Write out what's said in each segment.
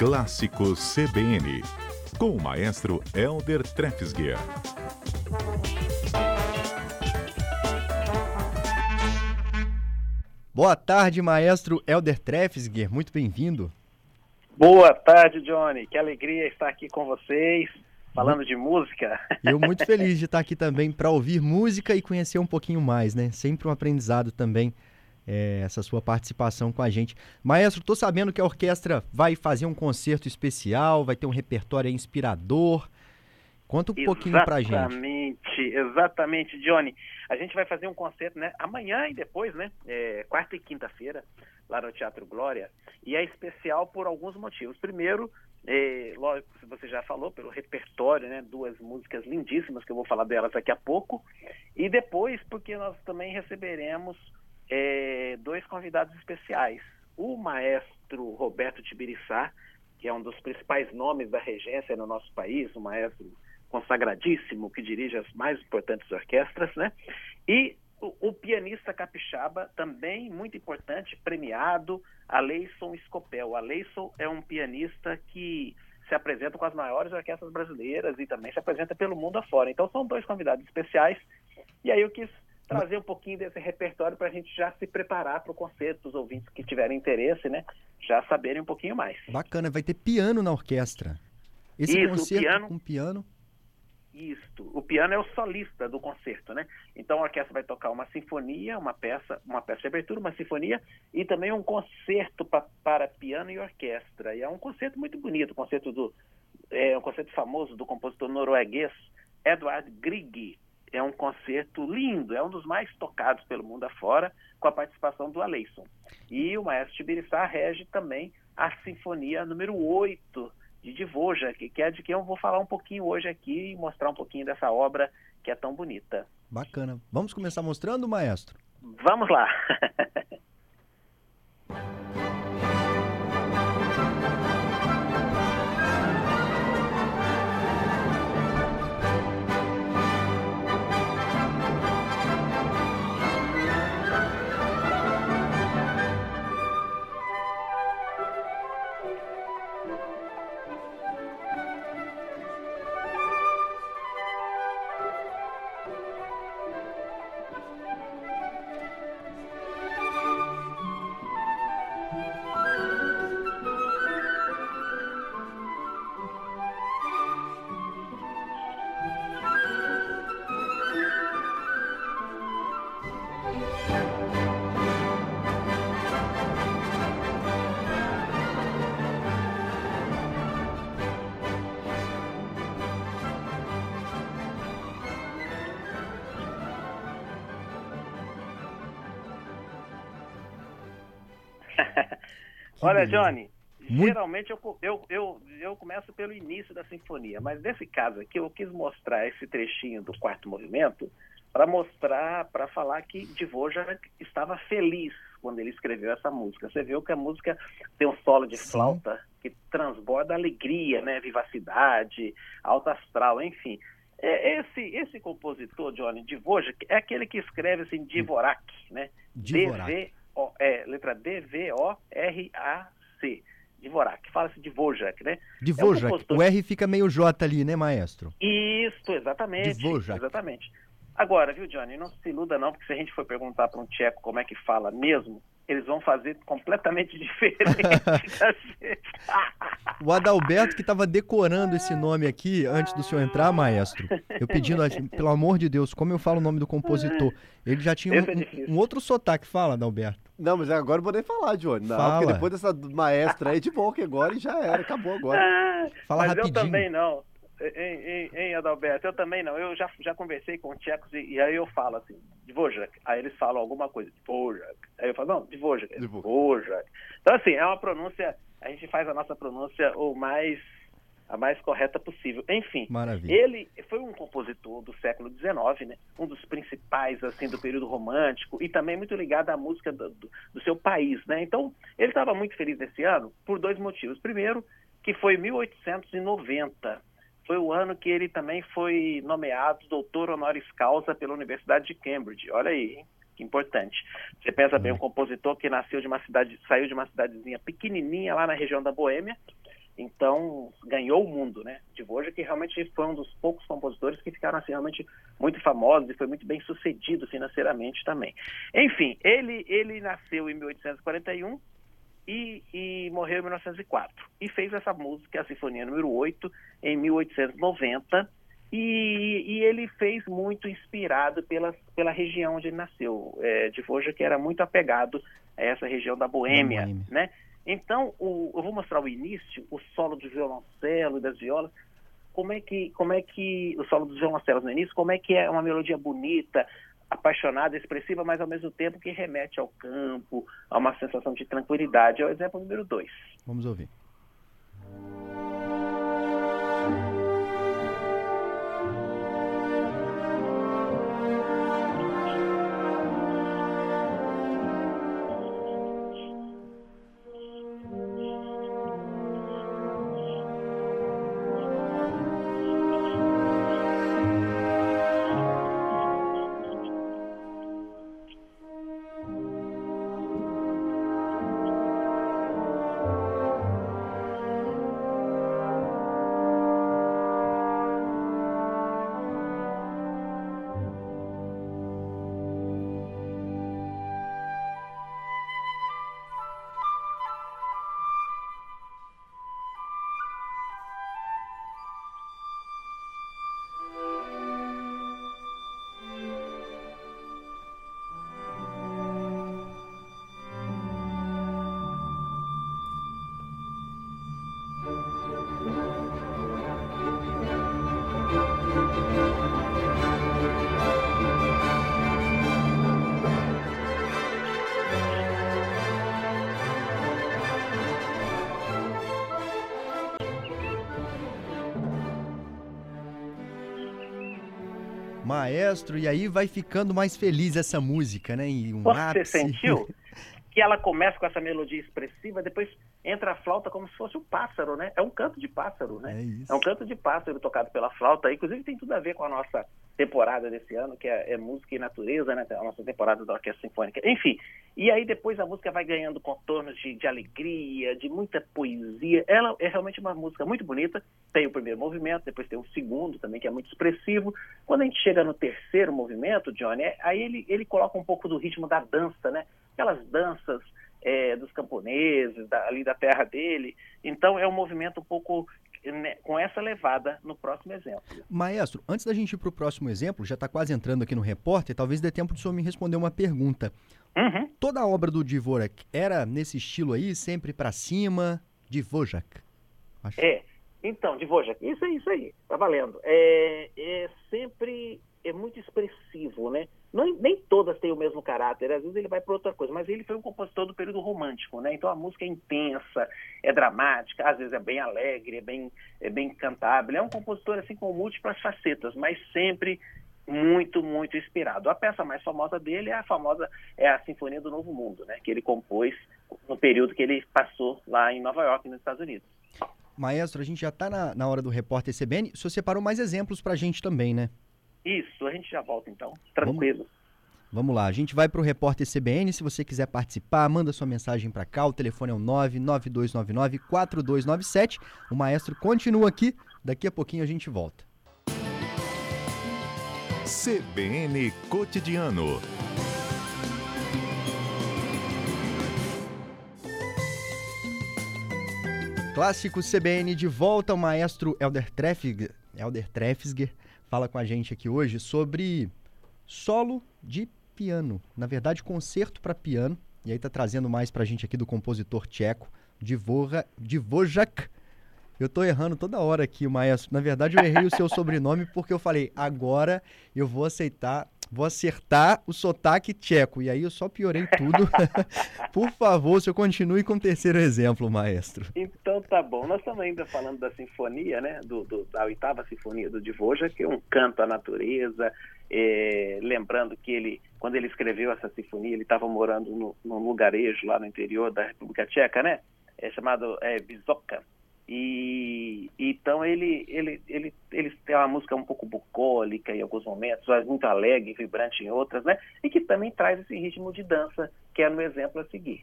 Clássicos CBN, com o maestro Elder Trefsguer. Boa tarde, maestro Elder Trefsguer, muito bem-vindo. Boa tarde, Johnny. Que alegria estar aqui com vocês, falando de música. Eu muito feliz de estar aqui também para ouvir música e conhecer um pouquinho mais, né? Sempre um aprendizado também é, essa sua participação com a gente. Maestro, estou sabendo que a orquestra vai fazer um concerto especial, vai ter um repertório inspirador. Conta um pouquinho pra gente. Exatamente, exatamente, Johnny. A gente vai fazer um concerto, né? Amanhã e depois, né? É, quarta e quinta-feira, lá no Teatro Glória. E é especial por alguns motivos. Primeiro, é, lógico, você já falou, pelo repertório, né? Duas músicas lindíssimas, que eu vou falar delas daqui a pouco. E depois, porque nós também receberemos é, dois convidados especiais. O maestro Roberto Tibiriçá, que é um dos principais nomes da regência no nosso país, um maestro consagradíssimo que dirige as mais importantes orquestras, né? E o, o pianista capixaba, também muito importante, premiado, Aleison Scopel. Aleison é um pianista que se apresenta com as maiores orquestras brasileiras e também se apresenta pelo mundo afora. Então são dois convidados especiais. E aí eu quis trazer um pouquinho desse repertório para a gente já se preparar para o concerto, os ouvintes que tiverem interesse, né? Já saberem um pouquinho mais. Bacana, vai ter piano na orquestra. Esse Isso, concerto piano, com piano isto. O piano é o solista do concerto, né? Então a orquestra vai tocar uma sinfonia, uma peça, uma peça de abertura, uma sinfonia e também um concerto pra, para piano e orquestra. E é um concerto muito bonito, um concerto do é um concerto famoso do compositor norueguês Edvard Grieg. É um concerto lindo, é um dos mais tocados pelo mundo afora, com a participação do Aleison. E o maestro Tibiriçá rege também a sinfonia número 8 de Dvorak, que é de quem eu vou falar um pouquinho hoje aqui e mostrar um pouquinho dessa obra que é tão bonita. Bacana. Vamos começar mostrando, maestro? Vamos lá. Olha, Johnny, Muito... geralmente eu, eu, eu, eu começo pelo início da sinfonia, mas nesse caso aqui eu quis mostrar esse trechinho do quarto movimento para mostrar, para falar que Dvorak estava feliz quando ele escreveu essa música. Você viu que a música tem um solo de Sim. flauta que transborda alegria, né, vivacidade, alto astral, enfim. É, esse, esse compositor, Johnny, Dvorak, é aquele que escreve assim, Dvorak, né? Dvorak. -O, é, letra D-V-O-R-A-C. Dvorak, fala-se Dvorak, né? Dvorak, é um compositor... o R fica meio J ali, né, maestro? Isso, exatamente. Dvorak. Exatamente. Agora, viu, Johnny, não se iluda não, porque se a gente for perguntar para um tcheco como é que fala mesmo, eles vão fazer completamente diferente. o Adalberto que estava decorando esse nome aqui antes do senhor entrar, maestro, eu pedindo, pelo amor de Deus, como eu falo o nome do compositor? Ele já tinha um, é um, outro sotaque, fala, Adalberto. Não, mas agora eu vou nem falar, Johnny. Não, Fala. porque depois dessa maestra aí de boca agora e já era, acabou agora. Fala mas rapidinho. eu também não. Hein, hein, Adalberto? Eu também não. Eu já, já conversei com tchecos e, e aí eu falo assim, Dvorak. Aí eles falam alguma coisa, Dvorak. Aí eu falo, não, Dvorak. Dvorak. Então, assim, é uma pronúncia, a gente faz a nossa pronúncia o mais, a mais correta possível. Enfim, Maravilha. ele foi um compositor do século XIX, né? Um dos principais, assim, do período romântico e também muito ligado à música do, do, do seu país, né? Então, ele estava muito feliz nesse ano por dois motivos. Primeiro, que foi 1890 foi o ano que ele também foi nomeado doutor honoris causa pela Universidade de Cambridge. Olha aí, hein? que importante. Você pensa bem, um compositor que nasceu de uma cidade, saiu de uma cidadezinha pequenininha lá na região da Boêmia, Então, ganhou o mundo, né? Dvorak, que realmente foi um dos poucos compositores que ficaram assim, realmente muito famosos e foi muito bem sucedido financeiramente também. Enfim, ele, ele nasceu em 1841 e, e, morreu em 1904. E fez essa música, a Sinfonia número 8, em 1890. E, e ele fez muito inspirado pela, pela região onde ele nasceu. É, Dvorak que era muito apegado a essa região da Boêmia, da Boêmia. né? Então, o, eu vou mostrar o início, o solo do violoncelo e das violas, como é que, como é que o solo dos violoncelos no início, como é que é uma melodia bonita, apaixonada, expressiva, mas ao mesmo tempo que remete ao campo, a uma sensação de tranquilidade. É o exemplo número dois. Vamos ouvir. Maestro, e aí vai ficando mais feliz essa música, né? E um Você ápice... sentiu que ela começa com essa melodia expressiva, depois entra a flauta como se fosse um pássaro, né? É um canto de pássaro, né? É, é, um canto de pássaro tocado pela flauta. Inclusive tem tudo a ver com a nossa temporada desse ano, que é, é música e natureza, né? A nossa temporada da Orquestra Sinfônica. Enfim, e aí depois a música vai ganhando contornos de, de alegria, de muita poesia. Ela é realmente uma música muito bonita. Tem o primeiro movimento, depois tem o segundo também, que é muito expressivo. Quando a gente chega no terceiro movimento, Johnny, é, aí ele, ele coloca um pouco do ritmo da dança, né? Aquelas danças é, dos camponeses, da, ali da terra dele. Então é um movimento um pouco com essa levada no próximo exemplo. Maestro, antes da gente ir para o próximo exemplo, já está quase entrando aqui no repórter, talvez dê tempo de o senhor me responder uma pergunta. Uhum. Toda a obra do Dvorak era nesse estilo aí, sempre para cima, Dvorak? Acho... É, então, Dvorak, isso aí, isso aí, tá valendo. É, é sempre é muito expressivo, né? Não, nem todas têm o mesmo caráter, às vezes ele vai para outra coisa, mas ele foi um compositor do período romântico, né? Então a música é intensa, é dramática, às vezes é bem alegre, é bem, é bem cantável. É um compositor assim com múltiplas facetas, mas sempre muito, muito inspirado. A peça mais famosa dele é a famosa é a Sinfonia do Novo Mundo, né? Que ele compôs no período que ele passou lá em Nova York, nos Estados Unidos. Maestro, a gente já está na, na hora do repórter CBN. O senhor separou mais exemplos para a gente também, né? Isso, a gente já volta então, tranquilo. Vamos, vamos lá, a gente vai para o repórter CBN. Se você quiser participar, manda sua mensagem para cá. O telefone é o 99299-4297. O maestro continua aqui. Daqui a pouquinho a gente volta. CBN Cotidiano. Clássico CBN de volta. O maestro Elder Trefsger, Elder Trefsger fala com a gente aqui hoje sobre solo de piano. Na verdade, concerto para piano. E aí tá trazendo mais para a gente aqui do compositor tcheco, Dvorak. Eu tô errando toda hora aqui, maestro. Na verdade, eu errei o seu sobrenome porque eu falei, agora eu vou aceitar vou acertar o sotaque tcheco. E aí eu só piorei tudo. Por favor, o senhor continue com o terceiro exemplo, maestro. Então tá bom. Nós estamos ainda falando da sinfonia, né? Do, do da oitava sinfonia do Dvorak, que é um canto à natureza. É, lembrando que ele, quando ele escreveu essa sinfonia, ele estava morando no, num lugarejo lá no interior da República Tcheca, né? É chamado é, Bizoka. E então ele, ele, ele, ele tem uma música um pouco bucólica em alguns momentos, muito alegre, vibrante em outras, né? E que também traz esse ritmo de dança, que é no exemplo a seguir.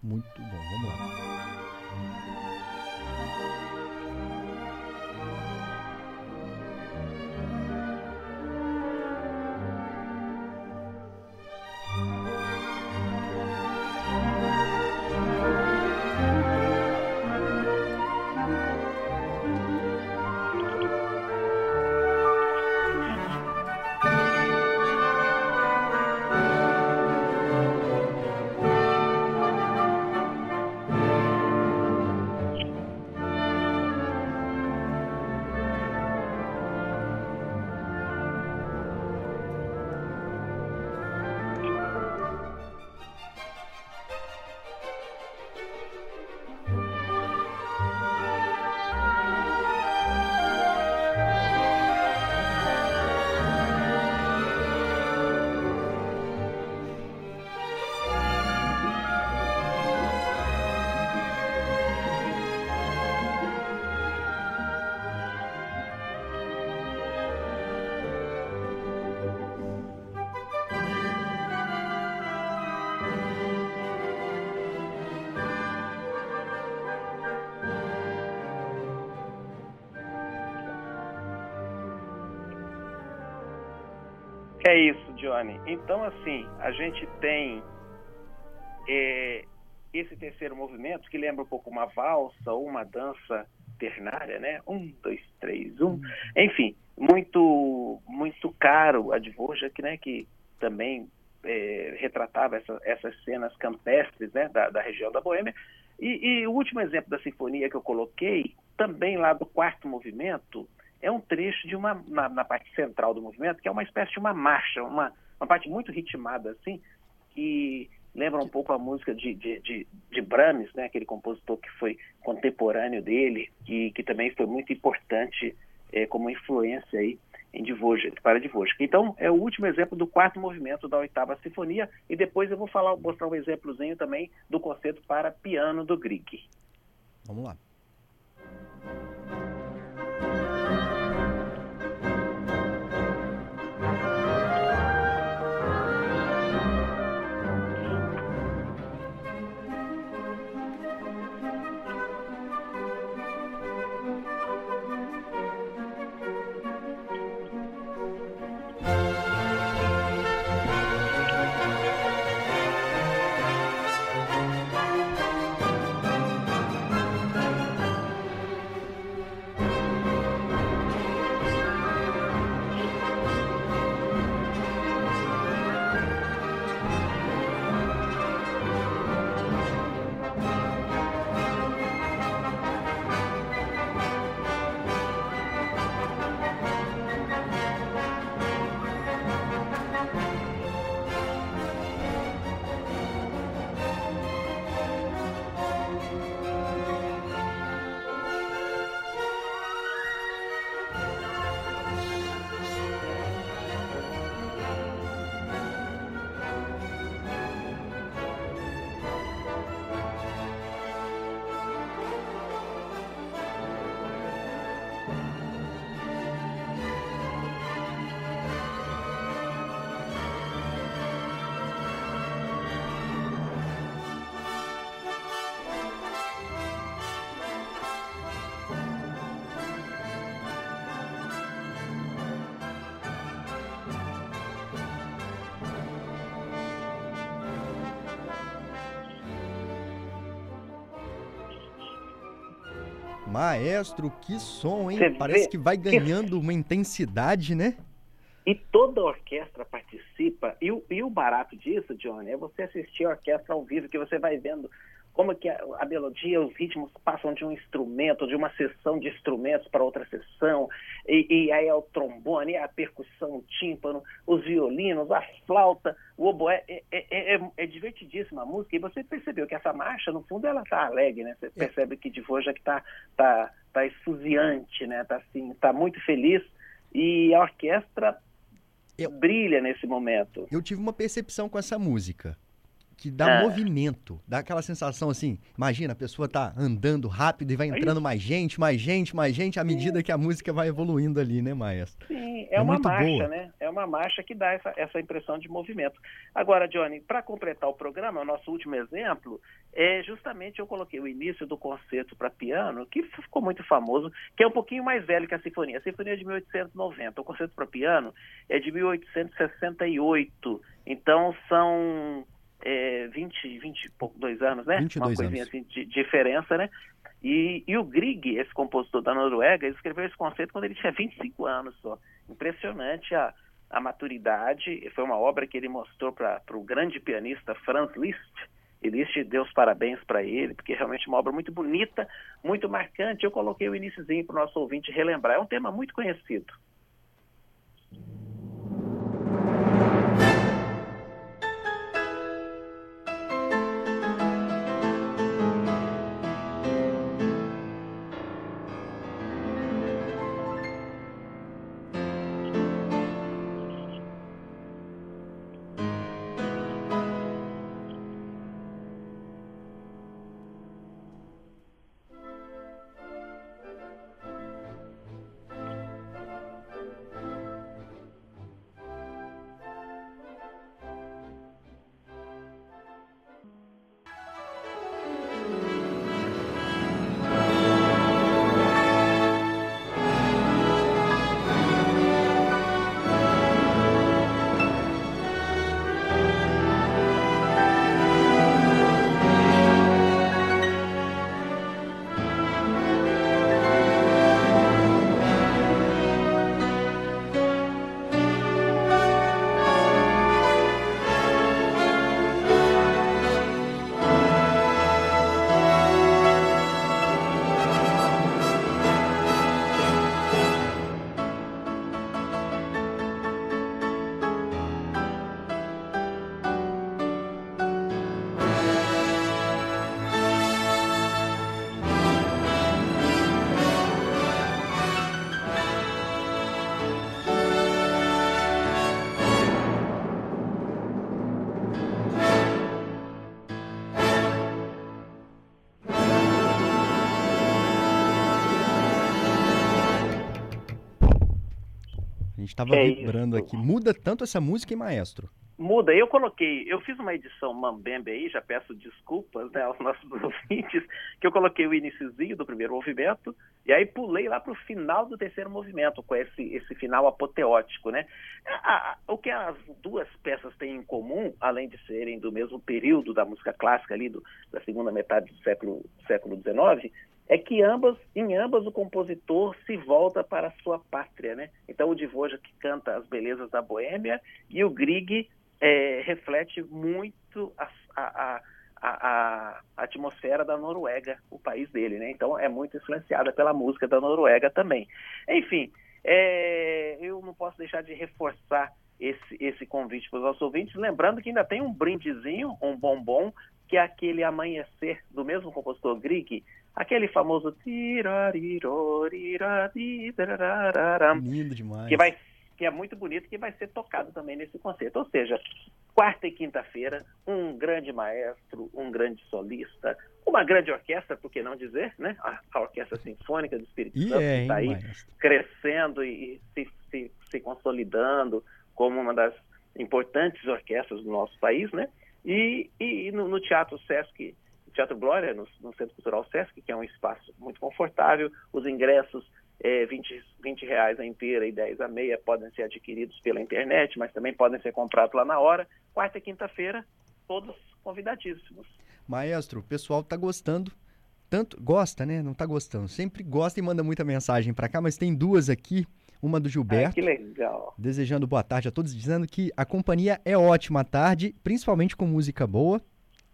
Muito bom, vamos lá. É isso, Johnny. Então, assim, a gente tem é, esse terceiro movimento que lembra um pouco uma valsa ou uma dança ternária, né? Um, dois, três, um. Enfim, muito muito caro a Dvorak, né? Que também é, retratava essa, essas cenas campestres, né? Da, da região da Boêmia. E, e o último exemplo da sinfonia que eu coloquei, também lá do quarto movimento, é um trecho de uma na, na, parte central do movimento que é uma espécie de uma marcha, uma, uma parte muito ritmada assim, que lembra um pouco a música de, de, de, de Brahms, né, aquele compositor que foi contemporâneo dele, que, que também foi muito importante é, como influência aí em Dvorak, para Dvorak. Então, é o último exemplo do quarto movimento da oitava sinfonia, e depois eu vou falar, mostrar um exemplozinho também do concerto para piano do Grieg. Vamos lá. Maestro, que som, hein? Parece vê? que vai ganhando uma intensidade, né? E toda a orquestra participa. E o, e o barato disso, Johnny, é você assistir a orquestra ao vivo, que você vai vendo como que a, a, melodia, os ritmos passam de um instrumento, de uma sessão de instrumentos para outra sessão, e, e, aí é o trombone, a percussão, o tímpano, os violinos, a flauta, o oboé, é, é, é, é divertidíssima a música, e você percebeu que essa marcha, no fundo, ela está alegre, né? Você percebe que que está tá, tá esfuziante, né? Tá, assim, tá muito feliz, e a orquestra eu, brilha nesse momento. Eu tive uma percepção com essa música que dá é. movimento, dá aquela sensação assim, imagina, a pessoa tá andando rápido e vai entrando mais gente, mais gente, mais gente, à medida que a música vai evoluindo ali, né, Maestro? Sim, Sim, é, É uma marcha, boa. né? É uma marcha que dá essa, essa impressão de movimento. Agora, Johnny, para completar o programa, o nosso último exemplo, é justamente eu coloquei o início do concerto para piano, que ficou muito famoso, que é um pouquinho mais velho que a sinfonia. A sinfonia é de 1890, o concerto para piano é de 1868. Então são é, 20, 20 e pouco, dois anos, né? 22 uma coisinha anos. assim de diferença, né? E, e o Grieg, esse compositor da Noruega, escreveu esse concerto quando ele tinha 25 anos só. Impressionante a, a maturidade. Foi uma obra que ele mostrou para o grande pianista Franz Liszt. E Liszt deu os parabéns para ele, porque realmente é uma obra muito bonita, muito marcante. Eu coloquei o iníciozinho para o nosso ouvinte relembrar. É um tema muito conhecido. A gente tava Que é vibrando isso? aqui. Muda tanto essa música, hein, maestro? Muda, eu coloquei, eu fiz uma edição Mambembe aí, já peço desculpas né, aos nossos ouvintes, que eu coloquei o iniciozinho do primeiro movimento, e aí pulei lá para o final do terceiro movimento, com esse, esse final apoteótico, né? A- a- o que as duas peças têm em comum, além de serem do mesmo período da música clássica ali, do, da segunda metade do século, século XIX, é que ambas, em ambas o compositor se volta para a sua pátria, né? Então o Dvorak que canta as belezas da Boêmia e o Grieg é, reflete muito a, a, a- a atmosfera da Noruega, o país dele, né? Então é muito influenciada pela música da Noruega também. Enfim, é, eu não posso deixar de reforçar esse, esse convite para os nossos ouvintes, lembrando que ainda tem um brindezinho, um bombom, que é aquele amanhecer do mesmo compositor Grieg, aquele famoso Lindo demais. que vai que é muito bonito que vai ser tocado também nesse concerto. Ou seja, quarta e quinta-feira, um grande maestro, um grande solista, uma grande orquestra, por que não dizer, né? A, a Orquestra Sinfônica do Espírito E Santo é, que hein, está aí maestro? crescendo e, e se, se, se consolidando como uma das importantes orquestras do nosso país, né? E, e no, no Teatro Sesc, Teatro Glória, no, no Centro Cultural Sesc, que é um espaço muito confortável, os ingressos é, 20, 20 reais a inteira e 10 a meia podem ser adquiridos pela internet, mas também podem ser comprados lá na hora. Quarta e quinta-feira, todos convidadíssimos. Maestro, o pessoal tá gostando. Tanto gosta, né? Não tá gostando. Sempre gosta e manda muita mensagem pra cá, mas tem duas aqui. Uma do Ah, Gilberto, que legal. desejando boa tarde a todos, dizendo que a companhia é ótima à tarde, principalmente com música boa.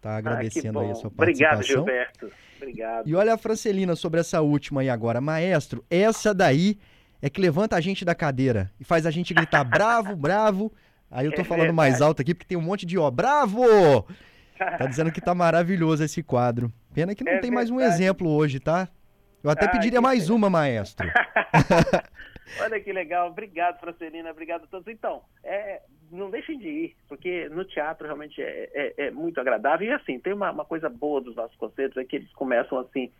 Tá Ah, agradecendo aí a sua participação. Obrigado, Gilberto. Obrigado. E olha a Francelina sobre essa última aí agora. Maestro, essa daí é que levanta a gente da cadeira e faz a gente gritar bravo, bravo. Aí eu tô É falando mais verdade. alto aqui porque tem um monte de ó, bravo! Tá dizendo que tá maravilhoso esse quadro. Pena que não É tem mais um verdade. exemplo hoje, tá? Eu até Ah, pediria mais pena. uma, maestro. Olha que legal, obrigado, Francelina, obrigado a todos. Então, é, não deixem de ir, porque no teatro realmente é, é- é muito agradável. E assim, tem uma, uma coisa boa dos nossos concertos, é que eles começam assim,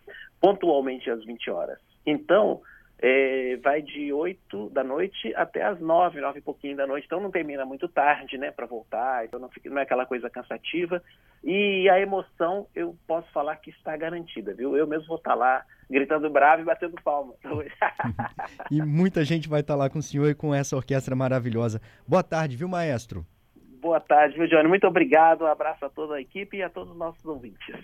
pontualmente às 20 horas. Então, é, vai de 8 da noite até as 9, 9 e pouquinho da noite, então não termina muito tarde, né, para voltar, então não, fica, não é aquela coisa cansativa. E a emoção, eu posso falar que está garantida, viu? Eu mesmo vou estar lá gritando bravo e batendo palmas hoje. e muita gente vai estar lá com o senhor e com essa orquestra maravilhosa. Boa tarde, viu, maestro? Boa tarde, viu, Johnny? Muito obrigado. Um abraço a toda a equipe e a todos os nossos ouvintes.